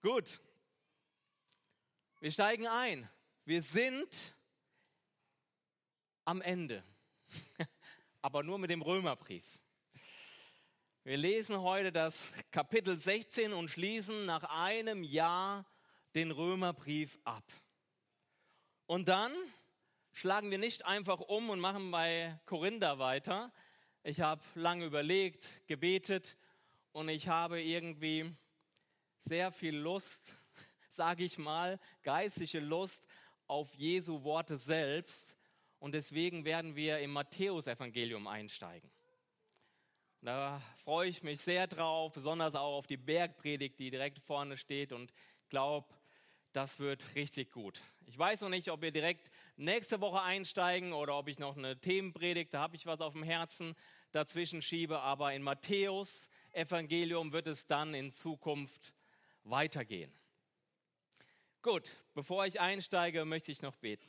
Gut. Wir steigen ein. Wir sind am Ende. Aber nur mit dem Römerbrief. Wir lesen heute das Kapitel 16 und schließen nach einem Jahr den Römerbrief ab. Und dann schlagen wir nicht einfach um und machen bei Korinther weiter. Ich habe lange überlegt, gebetet und ich habe irgendwie sehr viel Lust, sage ich mal, geistliche Lust auf Jesu Worte selbst. Und deswegen werden wir im Matthäusevangelium einsteigen. Da freue ich mich sehr drauf, besonders auch auf die Bergpredigt, die direkt vorne steht und glaube, das wird richtig gut. Ich weiß noch nicht, ob wir direkt nächste Woche einsteigen oder ob ich noch eine Themenpredigt, da habe ich was auf dem Herzen, dazwischen schiebe, aber in Matthäus Evangelium wird es dann in Zukunft weitergehen. Gut, bevor ich einsteige, möchte ich noch beten.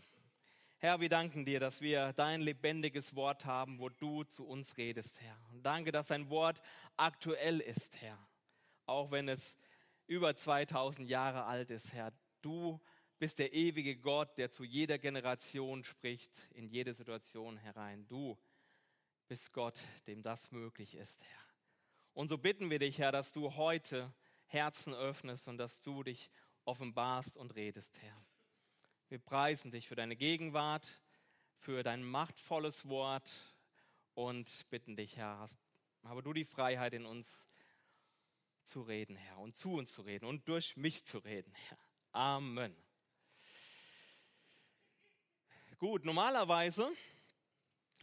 Herr, wir danken dir, dass wir dein lebendiges Wort haben, wo du zu uns redest, Herr. Und danke, dass dein Wort aktuell ist, Herr. Auch wenn es über 2000 Jahre alt ist, Herr. Du bist der ewige Gott, der zu jeder Generation spricht, in jede Situation herein. Du bist Gott, dem das möglich ist, Herr. Und so bitten wir dich, Herr, dass du heute Herzen öffnest und dass du dich offenbarst und redest, Herr. Wir preisen dich für deine Gegenwart, für dein machtvolles Wort und bitten dich, Herr, habe du die Freiheit in uns zu reden, Herr, und zu uns zu reden und durch mich zu reden, Herr. Amen. Gut, normalerweise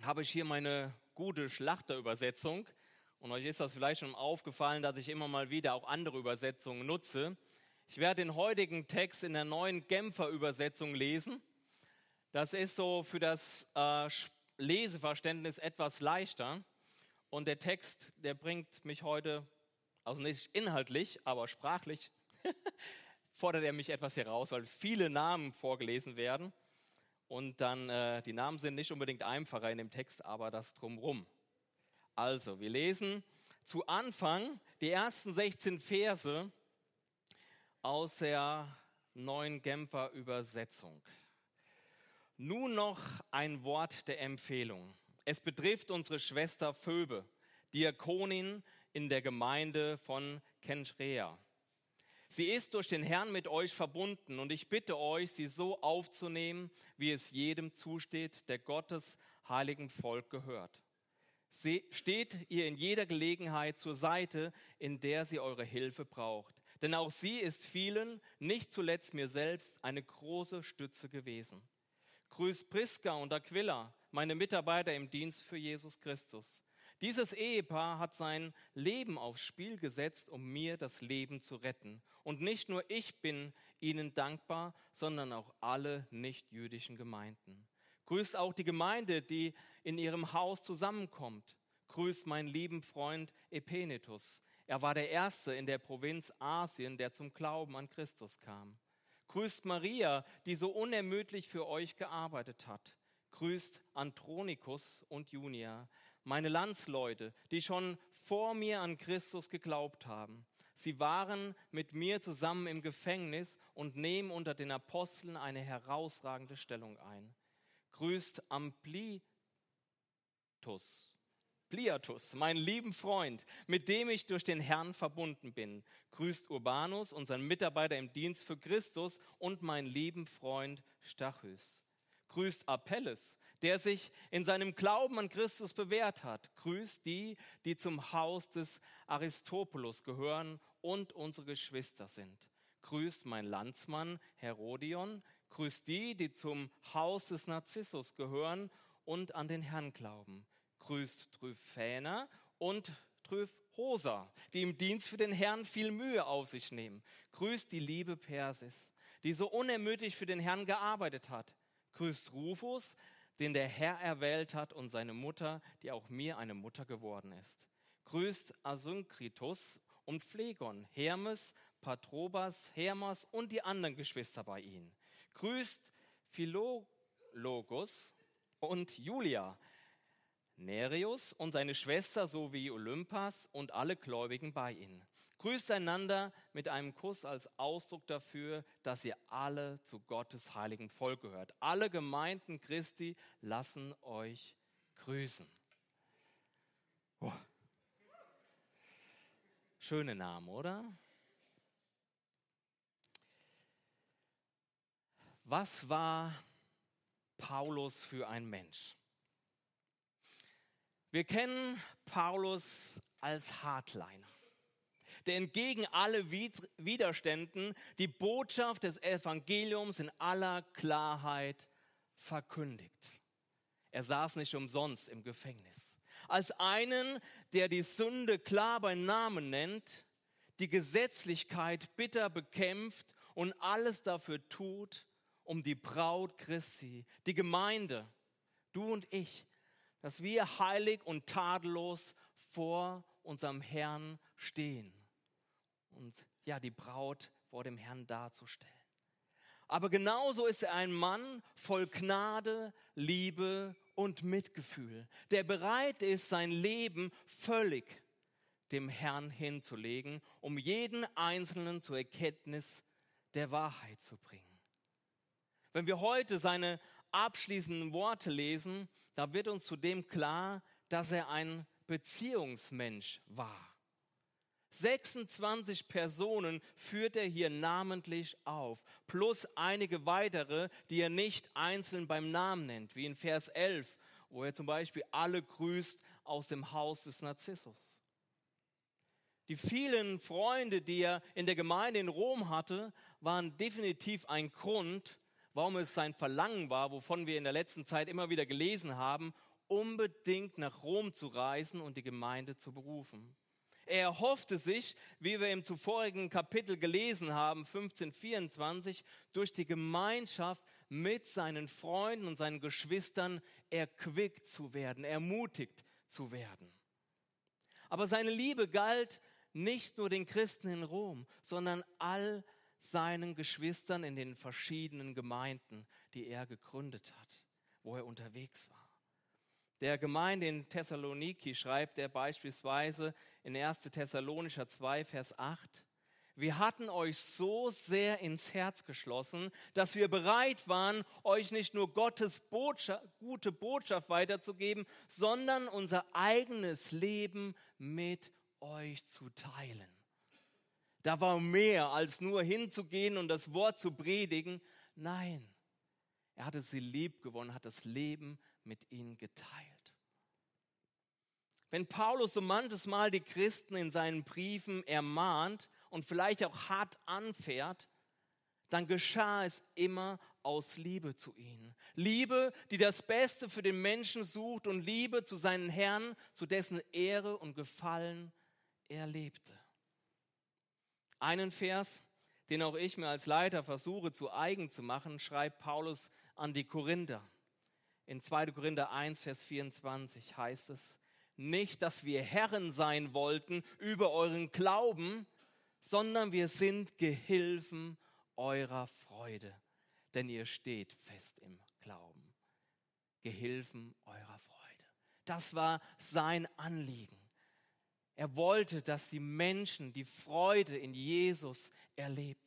habe ich hier meine gute Schlachterübersetzung. Und euch ist das vielleicht schon aufgefallen, dass ich immer mal wieder auch andere Übersetzungen nutze. Ich werde den heutigen Text in der neuen Genfer Übersetzung lesen. Das ist so für das äh, Leseverständnis etwas leichter. Und der Text, der bringt mich heute, also nicht inhaltlich, aber sprachlich, fordert er mich etwas heraus, weil viele Namen vorgelesen werden. Und dann, äh, die Namen sind nicht unbedingt einfacher in dem Text, aber das drumrum. Also, wir lesen zu Anfang die ersten 16 Verse aus der neuen Genfer Übersetzung. Nun noch ein Wort der Empfehlung. Es betrifft unsere Schwester Phoebe, Diakonin in der Gemeinde von Kenchrea. Sie ist durch den Herrn mit euch verbunden und ich bitte euch, sie so aufzunehmen, wie es jedem zusteht, der Gottes heiligen Volk gehört. Steht ihr in jeder Gelegenheit zur Seite, in der sie eure Hilfe braucht. Denn auch sie ist vielen, nicht zuletzt mir selbst, eine große Stütze gewesen. Grüßt Priska und Aquila, meine Mitarbeiter im Dienst für Jesus Christus. Dieses Ehepaar hat sein Leben aufs Spiel gesetzt, um mir das Leben zu retten. Und nicht nur ich bin ihnen dankbar, sondern auch alle nichtjüdischen Gemeinden. Grüßt auch die Gemeinde, die in ihrem Haus zusammenkommt. Grüßt meinen lieben Freund Epenetus. Er war der Erste in der Provinz Asien, der zum Glauben an Christus kam. Grüßt Maria, die so unermüdlich für euch gearbeitet hat. Grüßt Andronikus und Junia, meine Landsleute, die schon vor mir an Christus geglaubt haben. Sie waren mit mir zusammen im Gefängnis und nehmen unter den Aposteln eine herausragende Stellung ein grüßt Amplitus, Pliatus, meinen lieben Freund, mit dem ich durch den Herrn verbunden bin. Grüßt Urbanus, unseren Mitarbeiter im Dienst für Christus und meinen lieben Freund Stachys. Grüßt Apelles, der sich in seinem Glauben an Christus bewährt hat. Grüßt die, die zum Haus des Aristopoulos gehören und unsere Geschwister sind. Grüßt mein Landsmann Herodion, Grüßt die, die zum Haus des Narzissus gehören und an den Herrn glauben. Grüßt Tryphäna und Tryphosa, die im Dienst für den Herrn viel Mühe auf sich nehmen. Grüßt die liebe Persis, die so unermüdlich für den Herrn gearbeitet hat. Grüßt Rufus, den der Herr erwählt hat, und seine Mutter, die auch mir eine Mutter geworden ist. Grüßt Asynkritus und Phlegon, Hermes, Patrobas, Hermas und die anderen Geschwister bei ihnen. Grüßt Philologus und Julia, Nereus und seine Schwester sowie Olympas und alle Gläubigen bei ihnen. Grüßt einander mit einem Kuss als Ausdruck dafür, dass ihr alle zu Gottes heiligen Volk gehört. Alle Gemeinden Christi lassen euch grüßen. Oh. Schöne Namen, oder? Was war Paulus für ein Mensch? Wir kennen Paulus als Hardliner, der entgegen alle Widerständen die Botschaft des Evangeliums in aller Klarheit verkündigt. Er saß nicht umsonst im Gefängnis. Als einen, der die Sünde klar bei Namen nennt, die Gesetzlichkeit bitter bekämpft und alles dafür tut, um die Braut Christi, die Gemeinde, du und ich, dass wir heilig und tadellos vor unserem Herrn stehen und ja, die Braut vor dem Herrn darzustellen. Aber genauso ist er ein Mann voll Gnade, Liebe und Mitgefühl, der bereit ist, sein Leben völlig dem Herrn hinzulegen, um jeden Einzelnen zur Erkenntnis der Wahrheit zu bringen. Wenn wir heute seine abschließenden Worte lesen, da wird uns zudem klar, dass er ein Beziehungsmensch war. 26 Personen führt er hier namentlich auf, plus einige weitere, die er nicht einzeln beim Namen nennt, wie in Vers 11, wo er zum Beispiel alle grüßt aus dem Haus des Narzissus. Die vielen Freunde, die er in der Gemeinde in Rom hatte, waren definitiv ein Grund, warum es sein Verlangen war, wovon wir in der letzten Zeit immer wieder gelesen haben, unbedingt nach Rom zu reisen und die Gemeinde zu berufen. Er erhoffte sich, wie wir im zuvorigen Kapitel gelesen haben, 1524, durch die Gemeinschaft mit seinen Freunden und seinen Geschwistern erquickt zu werden, ermutigt zu werden. Aber seine Liebe galt nicht nur den Christen in Rom, sondern all seinen Geschwistern in den verschiedenen Gemeinden, die er gegründet hat, wo er unterwegs war. Der Gemeinde in Thessaloniki schreibt er beispielsweise in 1. Thessalonischer 2, Vers 8, wir hatten euch so sehr ins Herz geschlossen, dass wir bereit waren, euch nicht nur Gottes Botschaft, gute Botschaft weiterzugeben, sondern unser eigenes Leben mit euch zu teilen. Da war mehr als nur hinzugehen und das Wort zu predigen. Nein, er hatte sie lieb gewonnen, hat das Leben mit ihnen geteilt. Wenn Paulus so manches Mal die Christen in seinen Briefen ermahnt und vielleicht auch hart anfährt, dann geschah es immer aus Liebe zu ihnen. Liebe, die das Beste für den Menschen sucht und Liebe zu seinen Herrn, zu dessen Ehre und Gefallen er lebte. Einen Vers, den auch ich mir als Leiter versuche zu eigen zu machen, schreibt Paulus an die Korinther. In 2. Korinther 1, Vers 24 heißt es, nicht, dass wir Herren sein wollten über euren Glauben, sondern wir sind Gehilfen eurer Freude, denn ihr steht fest im Glauben. Gehilfen eurer Freude. Das war sein Anliegen. Er wollte, dass die Menschen die Freude in Jesus erlebten.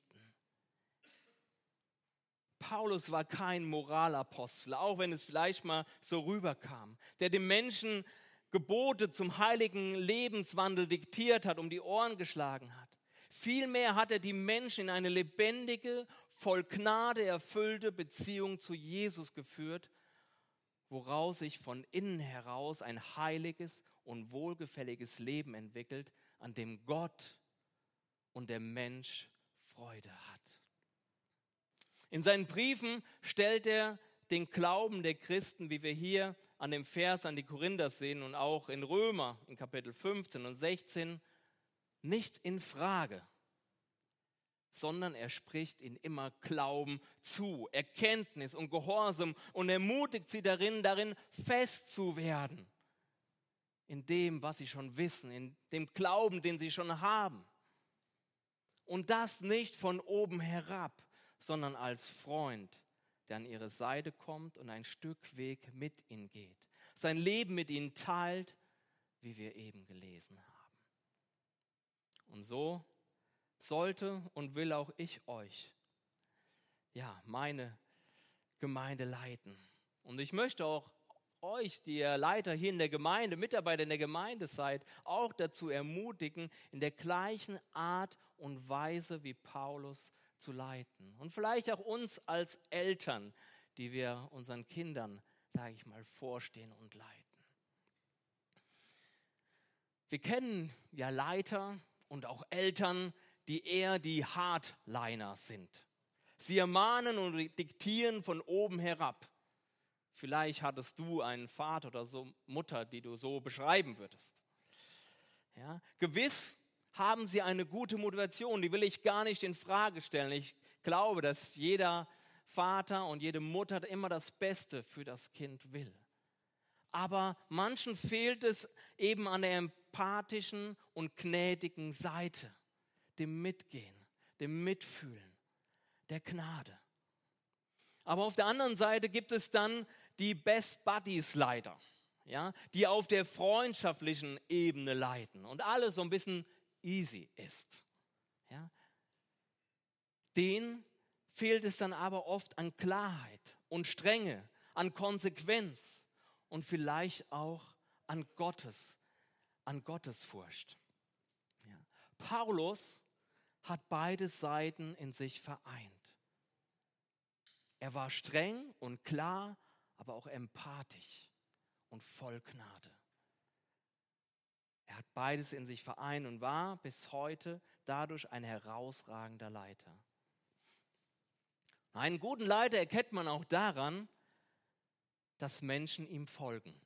Paulus war kein Moralapostel, auch wenn es vielleicht mal so rüberkam, der den Menschen Gebote zum heiligen Lebenswandel diktiert hat, um die Ohren geschlagen hat. Vielmehr hat er die Menschen in eine lebendige, voll Gnade erfüllte Beziehung zu Jesus geführt woraus sich von innen heraus ein heiliges und wohlgefälliges Leben entwickelt, an dem Gott und der Mensch Freude hat. In seinen Briefen stellt er den Glauben der Christen, wie wir hier an dem Vers an die Korinther sehen und auch in Römer in Kapitel 15 und 16, nicht in Frage sondern er spricht ihnen immer Glauben zu, Erkenntnis und Gehorsam und ermutigt sie darin, darin fest zu werden, in dem, was sie schon wissen, in dem Glauben, den sie schon haben. Und das nicht von oben herab, sondern als Freund, der an ihre Seite kommt und ein Stück Weg mit ihnen geht, sein Leben mit ihnen teilt, wie wir eben gelesen haben. Und so sollte und will auch ich euch, ja, meine Gemeinde leiten. Und ich möchte auch euch, die ihr Leiter hier in der Gemeinde, Mitarbeiter in der Gemeinde seid, auch dazu ermutigen, in der gleichen Art und Weise wie Paulus zu leiten. Und vielleicht auch uns als Eltern, die wir unseren Kindern, sage ich mal, vorstehen und leiten. Wir kennen ja Leiter und auch Eltern, die eher die Hardliner sind. Sie ermahnen und diktieren von oben herab. Vielleicht hattest du einen Vater oder so Mutter, die du so beschreiben würdest. Ja, gewiss haben sie eine gute Motivation, die will ich gar nicht in Frage stellen. Ich glaube, dass jeder Vater und jede Mutter immer das Beste für das Kind will. Aber manchen fehlt es eben an der empathischen und gnädigen Seite, dem Mitgehen, dem Mitfühlen, der Gnade. Aber auf der anderen Seite gibt es dann die Best Buddies Leiter, ja, die auf der freundschaftlichen Ebene leiten und alles so ein bisschen easy ist. Ja. Den fehlt es dann aber oft an Klarheit und Strenge, an Konsequenz und vielleicht auch an Gottes, an Gottesfurcht. Ja. Paulus hat beide Seiten in sich vereint. Er war streng und klar aber auch empathisch und voll Gnade. Er hat beides in sich vereint und war bis heute dadurch ein herausragender Leiter. Einen guten Leiter erkennt man auch daran, dass Menschen ihm folgen.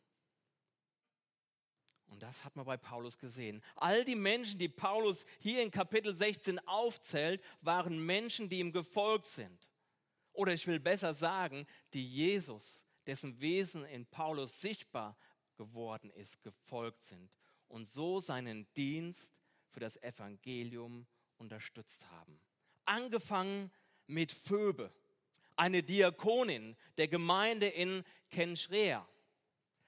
Und das hat man bei Paulus gesehen. All die Menschen, die Paulus hier in Kapitel 16 aufzählt, waren Menschen, die ihm gefolgt sind. Oder ich will besser sagen, die Jesus dessen Wesen in Paulus sichtbar geworden ist, gefolgt sind und so seinen Dienst für das Evangelium unterstützt haben. Angefangen mit Phoebe, eine Diakonin der Gemeinde in Kenschrea.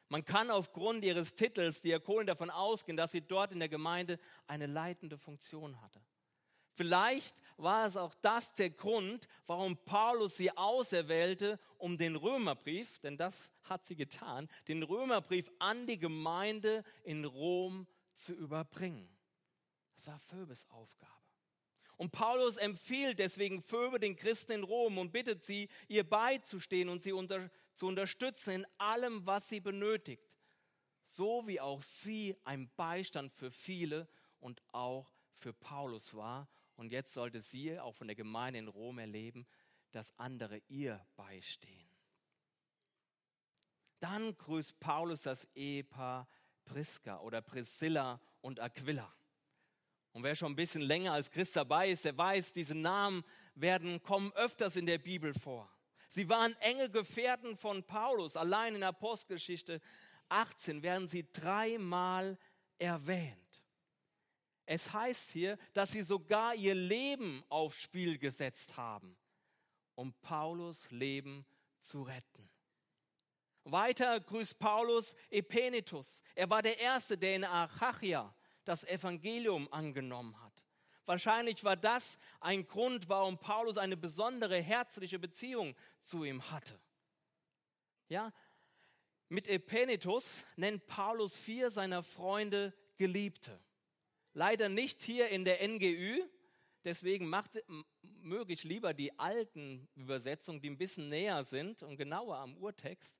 Man kann aufgrund ihres Titels Diakonin davon ausgehen, dass sie dort in der Gemeinde eine leitende Funktion hatte. Vielleicht war es auch das der Grund, warum Paulus sie auserwählte, um den Römerbrief, denn das hat sie getan, den Römerbrief an die Gemeinde in Rom zu überbringen. Das war Phoebes Aufgabe. Und Paulus empfiehlt deswegen Phoebe den Christen in Rom und bittet sie, ihr beizustehen und sie unter, zu unterstützen in allem, was sie benötigt, so wie auch sie ein Beistand für viele und auch für Paulus war und jetzt sollte sie auch von der Gemeinde in Rom erleben, dass andere ihr beistehen. Dann grüßt Paulus das Ehepaar Priska oder Priscilla und Aquila. Und wer schon ein bisschen länger als Christ dabei ist, der weiß, diese Namen werden, kommen öfters in der Bibel vor. Sie waren enge Gefährten von Paulus. Allein in Apostelgeschichte 18 werden sie dreimal erwähnt. Es heißt hier, dass sie sogar ihr Leben aufs Spiel gesetzt haben, um Paulus Leben zu retten. Weiter grüßt Paulus Epenitus. Er war der Erste, der in Achachia das Evangelium angenommen hat. Wahrscheinlich war das ein Grund, warum Paulus eine besondere herzliche Beziehung zu ihm hatte. Ja, mit Epenitus nennt Paulus vier seiner Freunde Geliebte. Leider nicht hier in der NGÜ. Deswegen macht, möge ich lieber die alten Übersetzungen, die ein bisschen näher sind und genauer am Urtext.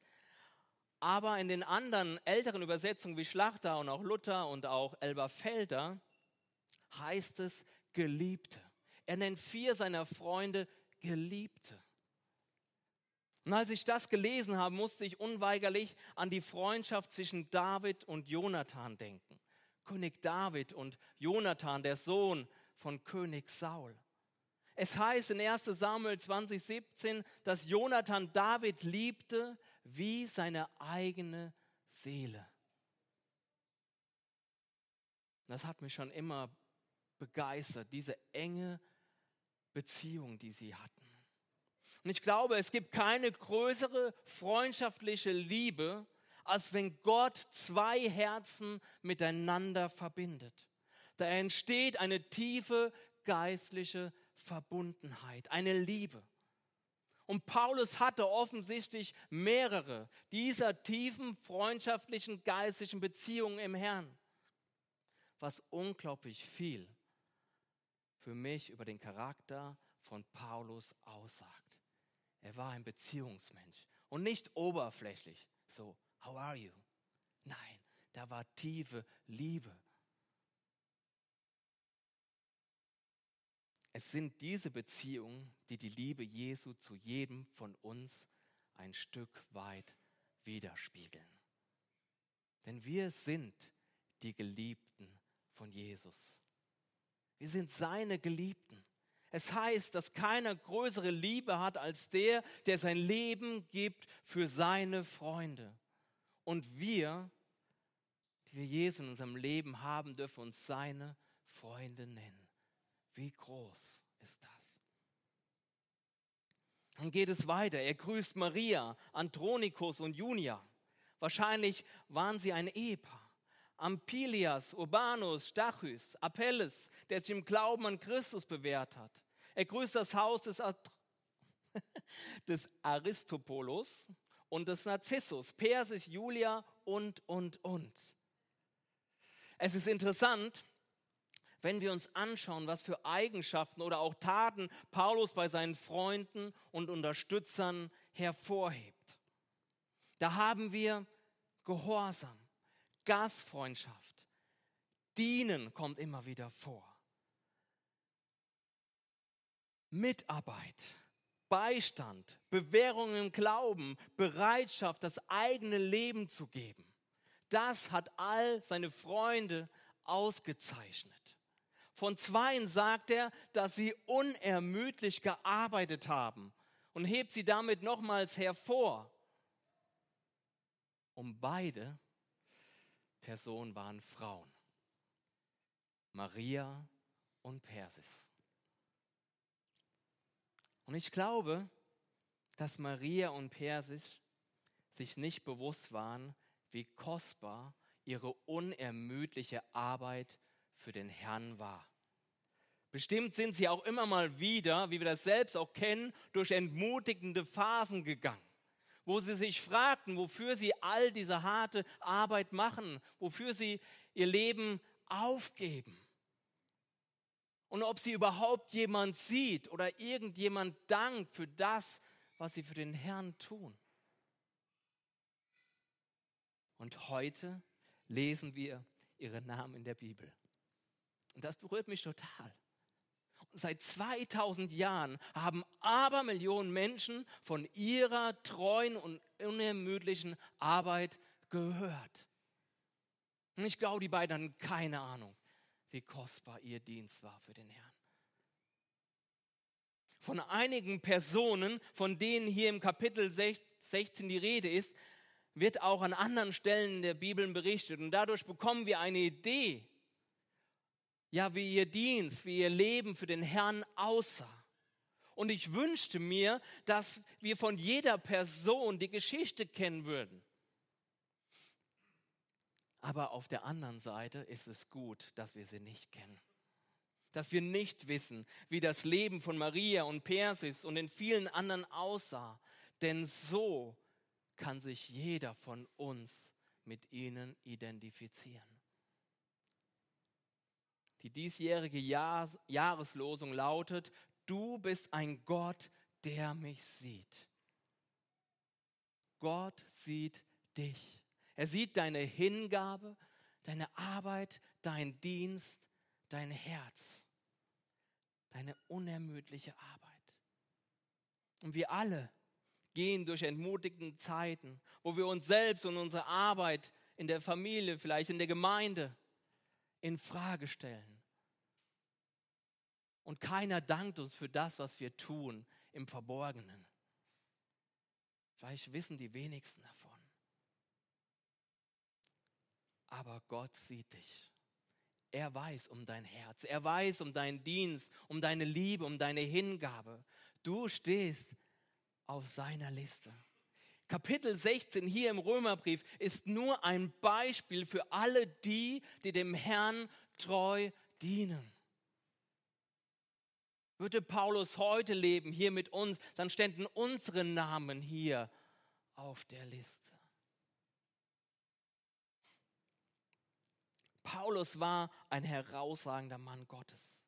Aber in den anderen älteren Übersetzungen wie Schlachter und auch Luther und auch Elberfelder heißt es Geliebte. Er nennt vier seiner Freunde Geliebte. Und als ich das gelesen habe, musste ich unweigerlich an die Freundschaft zwischen David und Jonathan denken. König David und Jonathan, der Sohn von König Saul. Es heißt in 1 Samuel 2017, dass Jonathan David liebte wie seine eigene Seele. Das hat mich schon immer begeistert, diese enge Beziehung, die sie hatten. Und ich glaube, es gibt keine größere freundschaftliche Liebe als wenn Gott zwei Herzen miteinander verbindet. Da entsteht eine tiefe geistliche Verbundenheit, eine Liebe. Und Paulus hatte offensichtlich mehrere dieser tiefen freundschaftlichen geistlichen Beziehungen im Herrn, was unglaublich viel für mich über den Charakter von Paulus aussagt. Er war ein Beziehungsmensch und nicht oberflächlich, so, how are you? Nein, da war tiefe Liebe. Es sind diese Beziehungen, die die Liebe Jesu zu jedem von uns ein Stück weit widerspiegeln. Denn wir sind die Geliebten von Jesus. Wir sind seine Geliebten. Es heißt, dass keiner größere Liebe hat als der, der sein Leben gibt für seine Freunde. Und wir, die wir Jesus in unserem Leben haben, dürfen uns seine Freunde nennen. Wie groß ist das? Dann geht es weiter. Er grüßt Maria, Andronikus und Junia. Wahrscheinlich waren sie ein Ehepaar. Ampilias, Urbanus, Stachys, Apelles, der sich im Glauben an Christus bewährt hat. Er grüßt das Haus des, des Aristopolos und des Narzissus, Persis, Julia und, und, und. Es ist interessant, wenn wir uns anschauen, was für Eigenschaften oder auch Taten Paulus bei seinen Freunden und Unterstützern hervorhebt. Da haben wir Gehorsam, Gastfreundschaft, Dienen kommt immer wieder vor. Mitarbeit, Beistand, Bewährung im Glauben, Bereitschaft, das eigene Leben zu geben. Das hat all seine Freunde ausgezeichnet. Von zweien sagt er, dass sie unermüdlich gearbeitet haben und hebt sie damit nochmals hervor. Und beide Personen waren Frauen. Maria und Persis. Und ich glaube, dass Maria und Persis sich nicht bewusst waren, wie kostbar ihre unermüdliche Arbeit für den Herrn war. Bestimmt sind sie auch immer mal wieder, wie wir das selbst auch kennen, durch entmutigende Phasen gegangen, wo sie sich fragten, wofür sie all diese harte Arbeit machen, wofür sie ihr Leben aufgeben. Und ob sie überhaupt jemand sieht oder irgendjemand dankt für das, was sie für den Herrn tun. Und heute lesen wir ihre Namen in der Bibel. Und das berührt mich total. Und seit 2000 Jahren haben Abermillionen Menschen von ihrer treuen und unermüdlichen Arbeit gehört. Und ich glaube, die beiden hatten keine Ahnung, wie kostbar ihr Dienst war für den Herrn. Von einigen Personen, von denen hier im Kapitel 16 die Rede ist, wird auch an anderen Stellen der Bibel berichtet. Und dadurch bekommen wir eine Idee, ja, wie ihr Dienst, wie ihr Leben für den Herrn aussah. Und ich wünschte mir, dass wir von jeder Person die Geschichte kennen würden. Aber auf der anderen Seite ist es gut, dass wir sie nicht kennen. Dass wir nicht wissen, wie das Leben von Maria und Persis und den vielen anderen aussah. Denn so kann sich jeder von uns mit ihnen identifizieren. Die diesjährige Jahres Jahreslosung lautet, du bist ein Gott, der mich sieht. Gott sieht dich. Er sieht deine Hingabe, deine Arbeit, dein Dienst, dein Herz, deine unermüdliche Arbeit. Und wir alle gehen durch entmutigende Zeiten, wo wir uns selbst und unsere Arbeit in der Familie, vielleicht in der Gemeinde in Frage stellen. Und keiner dankt uns für das, was wir tun im Verborgenen. Vielleicht wissen die wenigsten davon. Aber Gott sieht dich. Er weiß um dein Herz. Er weiß um deinen Dienst, um deine Liebe, um deine Hingabe. Du stehst auf seiner Liste. Kapitel 16 hier im Römerbrief ist nur ein Beispiel für alle die, die dem Herrn treu dienen. Würde Paulus heute leben, hier mit uns, dann ständen unsere Namen hier auf der Liste. Paulus war ein herausragender Mann Gottes.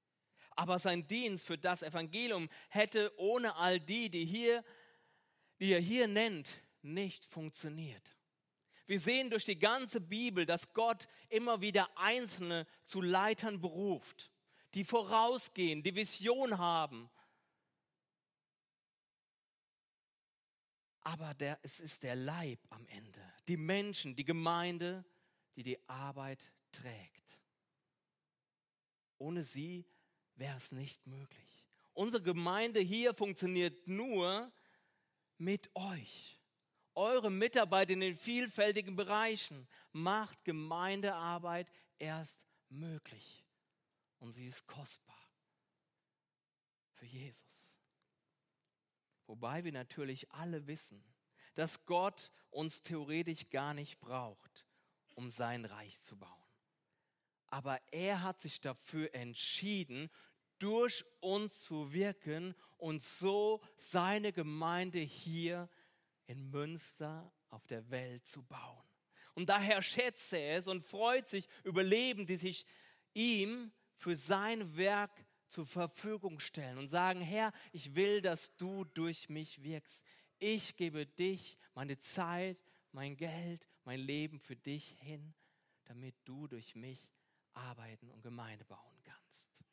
Aber sein Dienst für das Evangelium hätte ohne all die, die, hier, die er hier nennt, nicht funktioniert. Wir sehen durch die ganze Bibel, dass Gott immer wieder Einzelne zu Leitern beruft, die vorausgehen, die Vision haben. Aber der, es ist der Leib am Ende, die Menschen, die Gemeinde, die die Arbeit trägt. Ohne sie wäre es nicht möglich. Unsere Gemeinde hier funktioniert nur mit euch eure Mitarbeit in den vielfältigen Bereichen macht Gemeindearbeit erst möglich. Und sie ist kostbar für Jesus. Wobei wir natürlich alle wissen, dass Gott uns theoretisch gar nicht braucht, um sein Reich zu bauen. Aber er hat sich dafür entschieden, durch uns zu wirken und so seine Gemeinde hier in Münster auf der Welt zu bauen. Und daher schätzt er es und freut sich über Leben, die sich ihm für sein Werk zur Verfügung stellen und sagen, Herr, ich will, dass du durch mich wirkst. Ich gebe dich, meine Zeit, mein Geld, mein Leben für dich hin, damit du durch mich arbeiten und Gemeinde bauen kannst.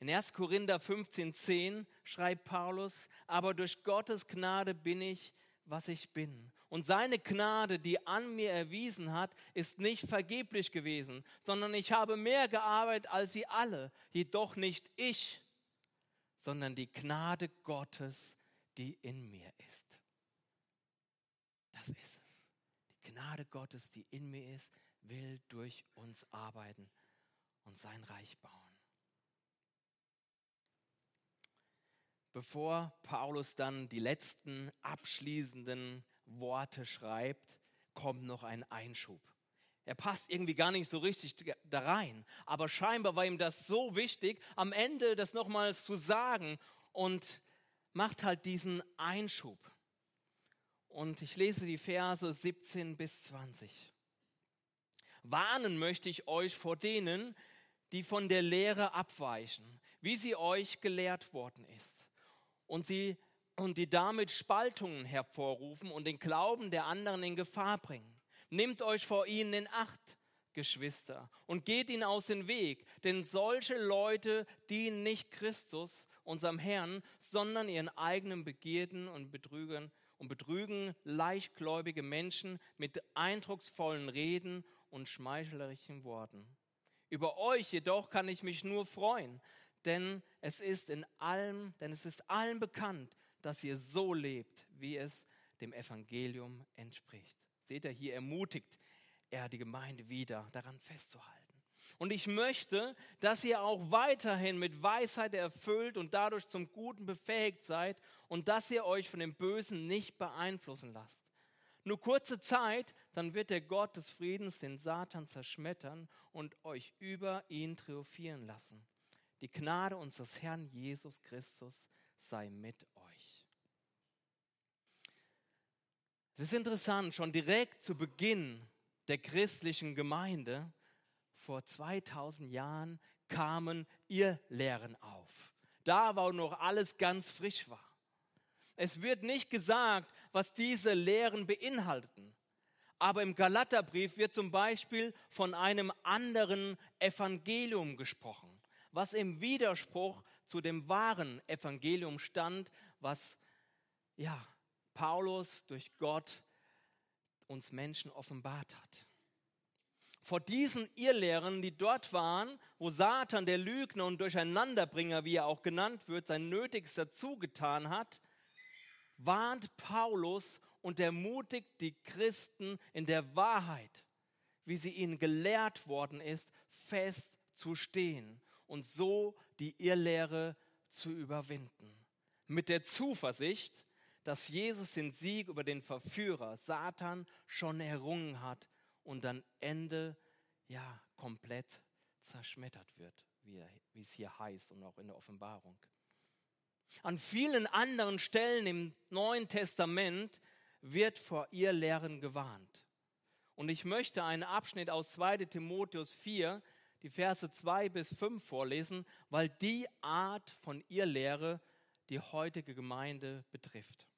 In 1. Korinther 15,10 schreibt Paulus, aber durch Gottes Gnade bin ich, was ich bin. Und seine Gnade, die an mir erwiesen hat, ist nicht vergeblich gewesen, sondern ich habe mehr gearbeitet als sie alle, jedoch nicht ich, sondern die Gnade Gottes, die in mir ist. Das ist es. Die Gnade Gottes, die in mir ist, will durch uns arbeiten und sein Reich bauen. bevor Paulus dann die letzten abschließenden Worte schreibt, kommt noch ein Einschub. Er passt irgendwie gar nicht so richtig da rein, aber scheinbar war ihm das so wichtig, am Ende das nochmals zu sagen und macht halt diesen Einschub. Und ich lese die Verse 17 bis 20. Warnen möchte ich euch vor denen, die von der Lehre abweichen, wie sie euch gelehrt worden ist und, sie, und die damit Spaltungen hervorrufen und den Glauben der anderen in Gefahr bringen. Nehmt euch vor ihnen in Acht, Geschwister, und geht ihnen aus dem Weg, denn solche Leute dienen nicht Christus, unserem Herrn, sondern ihren eigenen Begierden und Betrügern und betrügen leichtgläubige Menschen mit eindrucksvollen Reden und schmeichlerischen Worten. Über euch jedoch kann ich mich nur freuen, denn es ist in allem, denn es ist allen bekannt, dass ihr so lebt, wie es dem Evangelium entspricht. Seht ihr, hier ermutigt er die Gemeinde wieder, daran festzuhalten. Und ich möchte, dass ihr auch weiterhin mit Weisheit erfüllt und dadurch zum Guten befähigt seid und dass ihr euch von dem Bösen nicht beeinflussen lasst. Nur kurze Zeit, dann wird der Gott des Friedens den Satan zerschmettern und euch über ihn triumphieren lassen. Die Gnade unseres Herrn Jesus Christus sei mit euch. Es ist interessant, schon direkt zu Beginn der christlichen Gemeinde vor 2000 Jahren kamen Irrlehren auf. Da, wo noch alles ganz frisch war. Es wird nicht gesagt, was diese Lehren beinhalten. Aber im Galaterbrief wird zum Beispiel von einem anderen Evangelium gesprochen was im Widerspruch zu dem wahren Evangelium stand, was ja, Paulus durch Gott uns Menschen offenbart hat. Vor diesen Irrlehren, die dort waren, wo Satan, der Lügner und Durcheinanderbringer, wie er auch genannt wird, sein Nötigster zugetan hat, warnt Paulus und ermutigt die Christen in der Wahrheit, wie sie ihnen gelehrt worden ist, fest zu stehen und so die Irrlehre zu überwinden. Mit der Zuversicht, dass Jesus den Sieg über den Verführer Satan schon errungen hat und dann Ende ja komplett zerschmettert wird, wie, es hier heißt und auch in der Offenbarung. An vielen anderen Stellen im Neuen Testament wird vor ihr Lehren gewarnt. Und ich möchte einen Abschnitt aus 2 Timotheus 4, die Verse 2 bis 5 vorlesen, weil die Art von ihr Lehre die heutige Gemeinde betrifft.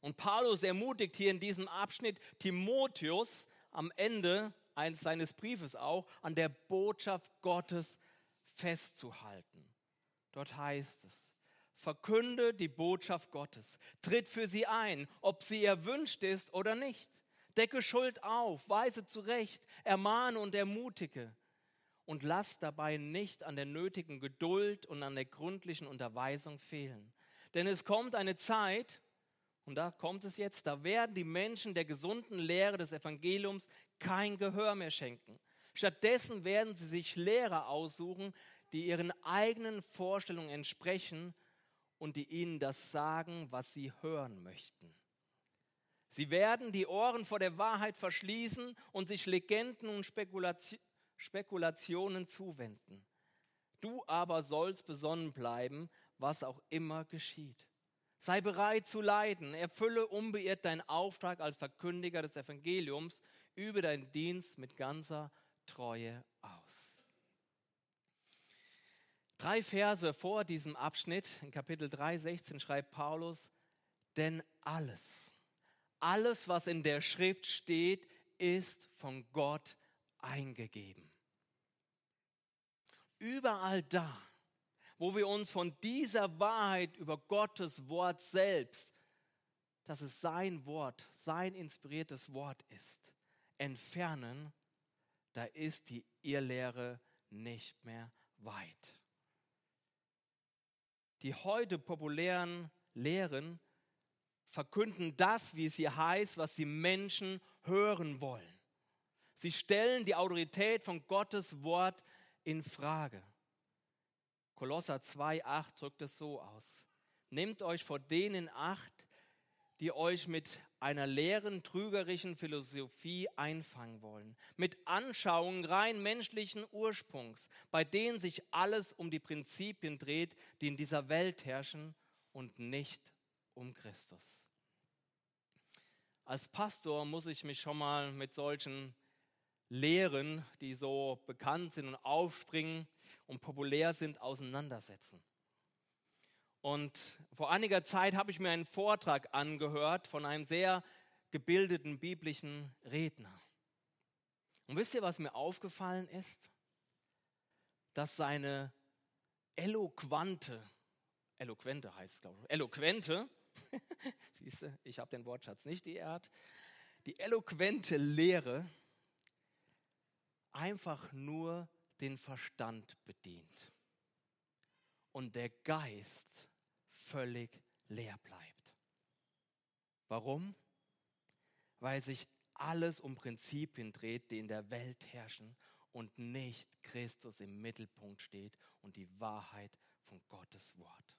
Und Paulus ermutigt hier in diesem Abschnitt Timotheus am Ende eines seines Briefes auch, an der Botschaft Gottes festzuhalten. Dort heißt es, verkünde die Botschaft Gottes, tritt für sie ein, ob sie erwünscht ist oder nicht. Decke Schuld auf, weise zurecht, ermahne und ermutige und lass dabei nicht an der nötigen Geduld und an der gründlichen Unterweisung fehlen. Denn es kommt eine Zeit, und da kommt es jetzt, da werden die Menschen der gesunden Lehre des Evangeliums kein Gehör mehr schenken. Stattdessen werden sie sich Lehrer aussuchen, die ihren eigenen Vorstellungen entsprechen und die ihnen das sagen, was sie hören möchten. Sie werden die Ohren vor der Wahrheit verschließen und sich Legenden und Spekulationen zuwenden. Du aber sollst besonnen bleiben, was auch immer geschieht. Sei bereit zu leiden. Erfülle unbeirrt deinen Auftrag als Verkündiger des Evangeliums. Übe deinen Dienst mit ganzer Treue aus. Drei Verse vor diesem Abschnitt, in Kapitel 3, 16, schreibt Paulus, denn alles, alles, was in der Schrift steht, ist von Gott eingegeben. Überall da, wo wir uns von dieser Wahrheit über Gottes Wort selbst, dass es sein Wort, sein inspiriertes Wort ist, entfernen, da ist die Irrlehre nicht mehr weit. Die heute populären Lehren verkünden das, wie es hier heißt, was die Menschen hören wollen. Sie stellen die Autorität von Gottes Wort in Frage. Kolosser 2,8 drückt es so aus. Nehmt euch vor denen acht, die euch mit einer leeren, trügerischen Philosophie einfangen wollen, mit Anschauungen rein menschlichen Ursprungs, bei denen sich alles um die Prinzipien dreht, die in dieser Welt herrschen und nicht um Christus. Als Pastor muss ich mich schon mal mit solchen Lehren, die so bekannt sind und aufspringen und populär sind, auseinandersetzen. Und vor einiger Zeit habe ich mir einen Vortrag angehört von einem sehr gebildeten biblischen Redner. Und wisst ihr, was mir aufgefallen ist? Dass seine eloquente, eloquente heißt es, glaube ich, eloquente, siehst du, ich habe den Wortschatz nicht geehrt, die eloquente Lehre einfach nur den Verstand bedient und der Geist völlig leer bleibt. Warum? Weil sich alles um Prinzipien dreht, die in der Welt herrschen und nicht Christus im Mittelpunkt steht und die Wahrheit von Gottes Wort.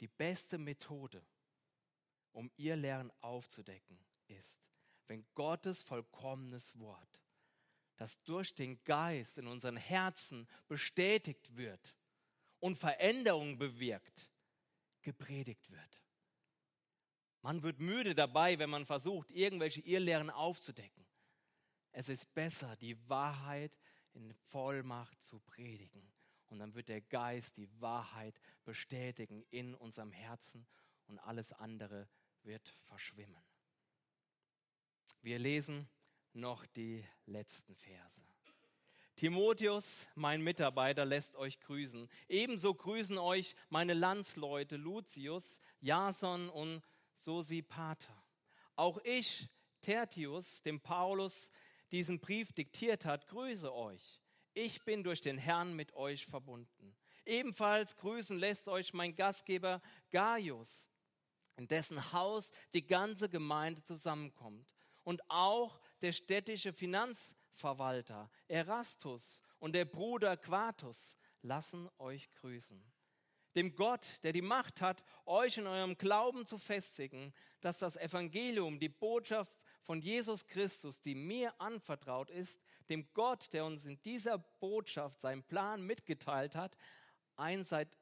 Die beste Methode, um ihr Lernen aufzudecken, ist, wenn Gottes vollkommenes Wort, das durch den Geist in unseren Herzen bestätigt wird und Veränderungen bewirkt, gepredigt wird. Man wird müde dabei, wenn man versucht, irgendwelche Irrlehren aufzudecken. Es ist besser, die Wahrheit in Vollmacht zu predigen. Und dann wird der Geist die Wahrheit bestätigen in unserem Herzen und alles andere wird verschwimmen. Wir lesen noch die letzten Verse. Timotheus, mein Mitarbeiter, lässt euch grüßen. Ebenso grüßen euch meine Landsleute Lucius, Jason und Sosipater. Auch ich, Tertius, dem Paulus diesen Brief diktiert hat, grüße euch. Ich bin durch den Herrn mit euch verbunden. Ebenfalls grüßen lässt euch mein Gastgeber Gaius, in dessen Haus die ganze Gemeinde zusammenkommt und auch der städtische Finanzverwalter Erastus und der Bruder Quartus lassen euch grüßen. Dem Gott, der die Macht hat, euch in eurem Glauben zu festigen, dass das Evangelium, die Botschaft von Jesus Christus, die mir anvertraut ist, dem Gott, der uns in dieser Botschaft seinen Plan mitgeteilt hat, ein seit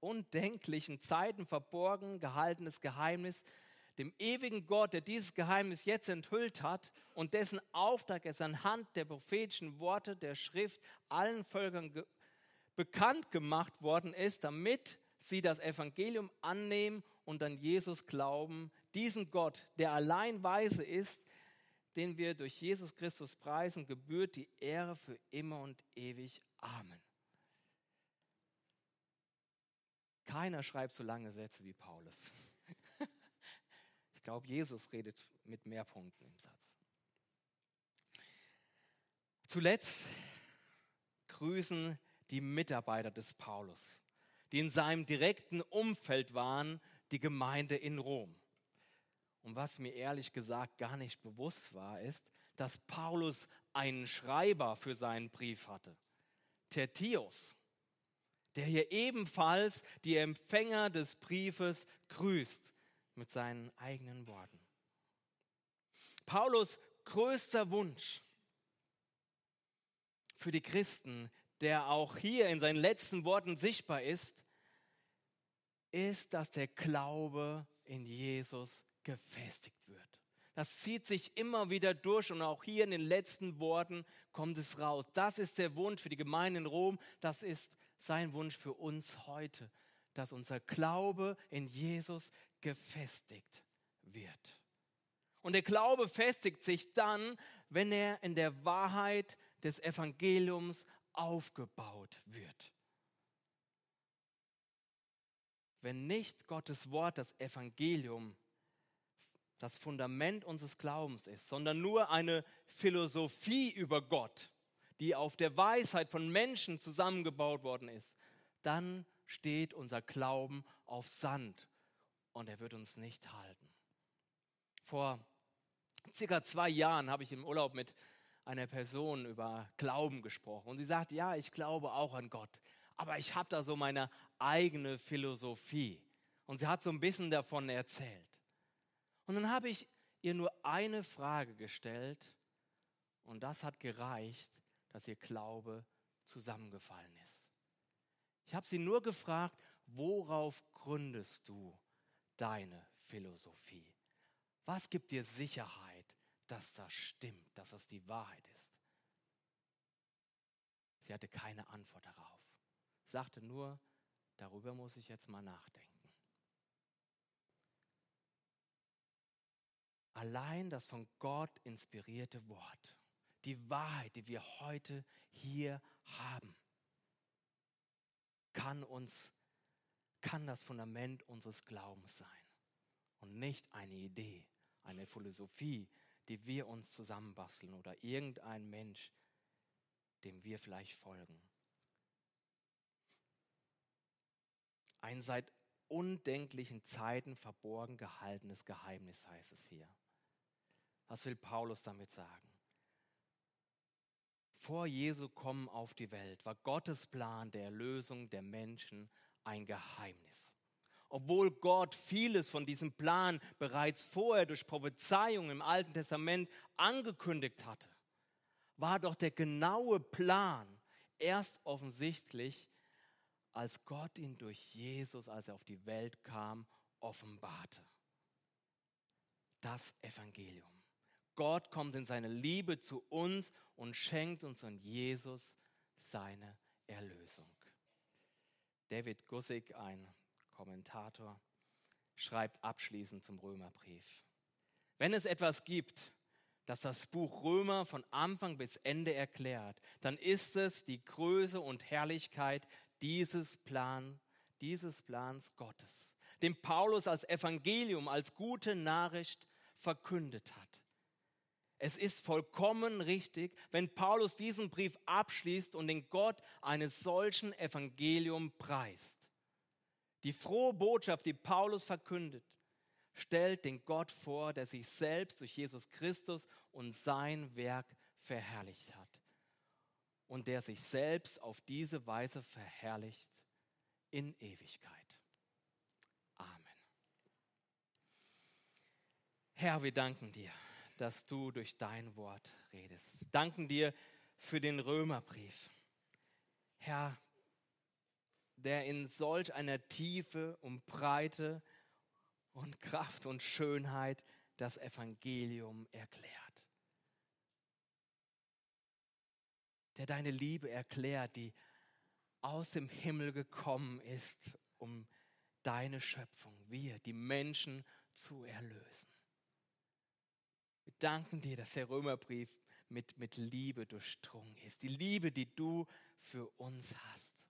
undenklichen Zeiten verborgen gehaltenes Geheimnis, dem ewigen Gott, der dieses Geheimnis jetzt enthüllt hat und dessen Auftrag es anhand der prophetischen Worte der Schrift allen Völkern ge bekannt gemacht worden ist, damit sie das Evangelium annehmen und an Jesus glauben, diesen Gott, der allein weise ist, den wir durch Jesus Christus preisen, gebührt die Ehre für immer und ewig. Amen. Keiner schreibt so lange Sätze wie Paulus. Ich glaube, Jesus redet mit mehr Punkten im Satz. Zuletzt grüßen die Mitarbeiter des Paulus, die in seinem direkten Umfeld waren, die Gemeinde in Rom. Und was mir ehrlich gesagt gar nicht bewusst war, ist, dass Paulus einen Schreiber für seinen Brief hatte, Tertius, der hier ebenfalls die Empfänger des Briefes grüßt mit seinen eigenen Worten. Paulus größter Wunsch für die Christen, der auch hier in seinen letzten Worten sichtbar ist, ist, dass der Glaube in Jesus gefestigt wird. Das zieht sich immer wieder durch und auch hier in den letzten Worten kommt es raus. Das ist der Wunsch für die Gemeinde in Rom, das ist sein Wunsch für uns heute, dass unser Glaube in Jesus gefestigt wird. Und der Glaube festigt sich dann, wenn er in der Wahrheit des Evangeliums aufgebaut wird. Wenn nicht Gottes Wort, das Evangelium, das Fundament unseres Glaubens ist, sondern nur eine Philosophie über Gott, die auf der Weisheit von Menschen zusammengebaut worden ist, dann steht unser Glauben auf Sand und er wird uns nicht halten. Vor circa zwei Jahren habe ich im Urlaub mit einer Person über Glauben gesprochen und sie sagt, ja, ich glaube auch an Gott, aber ich habe da so meine eigene Philosophie. Und sie hat so ein bisschen davon erzählt. Und dann habe ich ihr nur eine Frage gestellt und das hat gereicht, dass ihr Glaube zusammengefallen ist. Ich habe sie nur gefragt, worauf gründest du deine Philosophie? Was gibt dir Sicherheit, dass das stimmt, dass das die Wahrheit ist? Sie hatte keine Antwort darauf, sagte nur, darüber muss ich jetzt mal nachdenken. Allein das von Gott inspirierte Wort, die Wahrheit, die wir heute hier haben, kann uns kann das Fundament unseres Glaubens sein und nicht eine Idee, eine Philosophie, die wir uns zusammenbasteln oder irgendein Mensch, dem wir vielleicht folgen. Ein seit undenklichen Zeiten verborgen gehaltenes Geheimnis heißt es hier. Was will Paulus damit sagen? Vor Jesu Kommen auf die Welt war Gottes Plan der Erlösung der Menschen ein Geheimnis. Obwohl Gott vieles von diesem Plan bereits vorher durch Prophezeiung im Alten Testament angekündigt hatte, war doch der genaue Plan erst offensichtlich, als Gott ihn durch Jesus, als er auf die Welt kam, offenbarte. Das Evangelium. Gott kommt in seine Liebe zu uns und schenkt uns in Jesus seine Erlösung. David Gussig, ein Kommentator, schreibt abschließend zum Römerbrief. Wenn es etwas gibt, das das Buch Römer von Anfang bis Ende erklärt, dann ist es die Größe und Herrlichkeit dieses, Plan, dieses Plans Gottes, den Paulus als Evangelium, als gute Nachricht verkündet hat. Es ist vollkommen richtig, wenn Paulus diesen Brief abschließt und den Gott eines solchen Evangelium preist. Die frohe Botschaft, die Paulus verkündet, stellt den Gott vor, der sich selbst durch Jesus Christus und sein Werk verherrlicht hat und der sich selbst auf diese Weise verherrlicht in Ewigkeit. Amen. Herr, wir danken dir dass du durch dein Wort redest. Danken dir für den Römerbrief. Herr, der in solch einer Tiefe und Breite und Kraft und Schönheit das Evangelium erklärt. Der deine Liebe erklärt, die aus dem Himmel gekommen ist, um deine Schöpfung, wir, die Menschen, zu erlösen. Wir danken dir, dass der Römerbrief mit, mit Liebe durchdrungen ist. Die Liebe, die du für uns hast.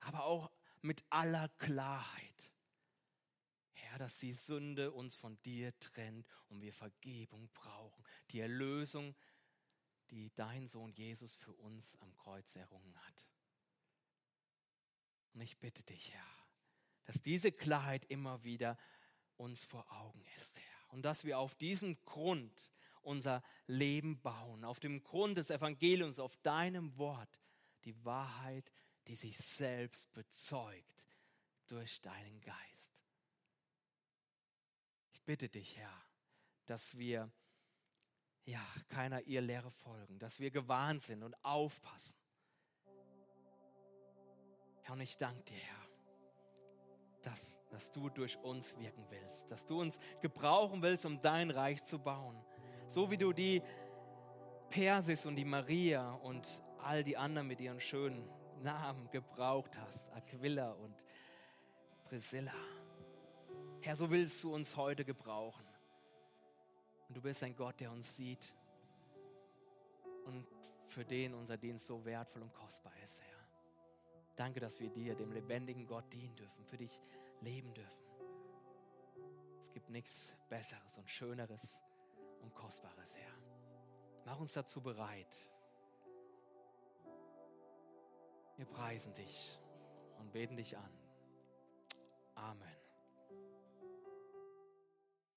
Aber auch mit aller Klarheit. Herr, dass die Sünde uns von dir trennt und wir Vergebung brauchen. Die Erlösung, die dein Sohn Jesus für uns am Kreuz errungen hat. Und ich bitte dich, Herr, dass diese Klarheit immer wieder uns vor Augen ist, Herr. Und dass wir auf diesem Grund unser Leben bauen, auf dem Grund des Evangeliums, auf deinem Wort, die Wahrheit, die sich selbst bezeugt durch deinen Geist. Ich bitte dich, Herr, dass wir ja keiner ihr Lehre folgen, dass wir gewarnt sind und aufpassen. Herr, und ich danke dir, Herr, dass, dass du durch uns wirken willst, dass du uns gebrauchen willst, um dein Reich zu bauen. So wie du die Persis und die Maria und all die anderen mit ihren schönen Namen gebraucht hast, Aquila und Priscilla. Herr, so willst du uns heute gebrauchen. Und du bist ein Gott, der uns sieht und für den unser Dienst so wertvoll und kostbar ist. Danke, dass wir dir, dem lebendigen Gott, dienen dürfen, für dich leben dürfen. Es gibt nichts Besseres und Schöneres und Kostbares, Herr. Mach uns dazu bereit. Wir preisen dich und beten dich an.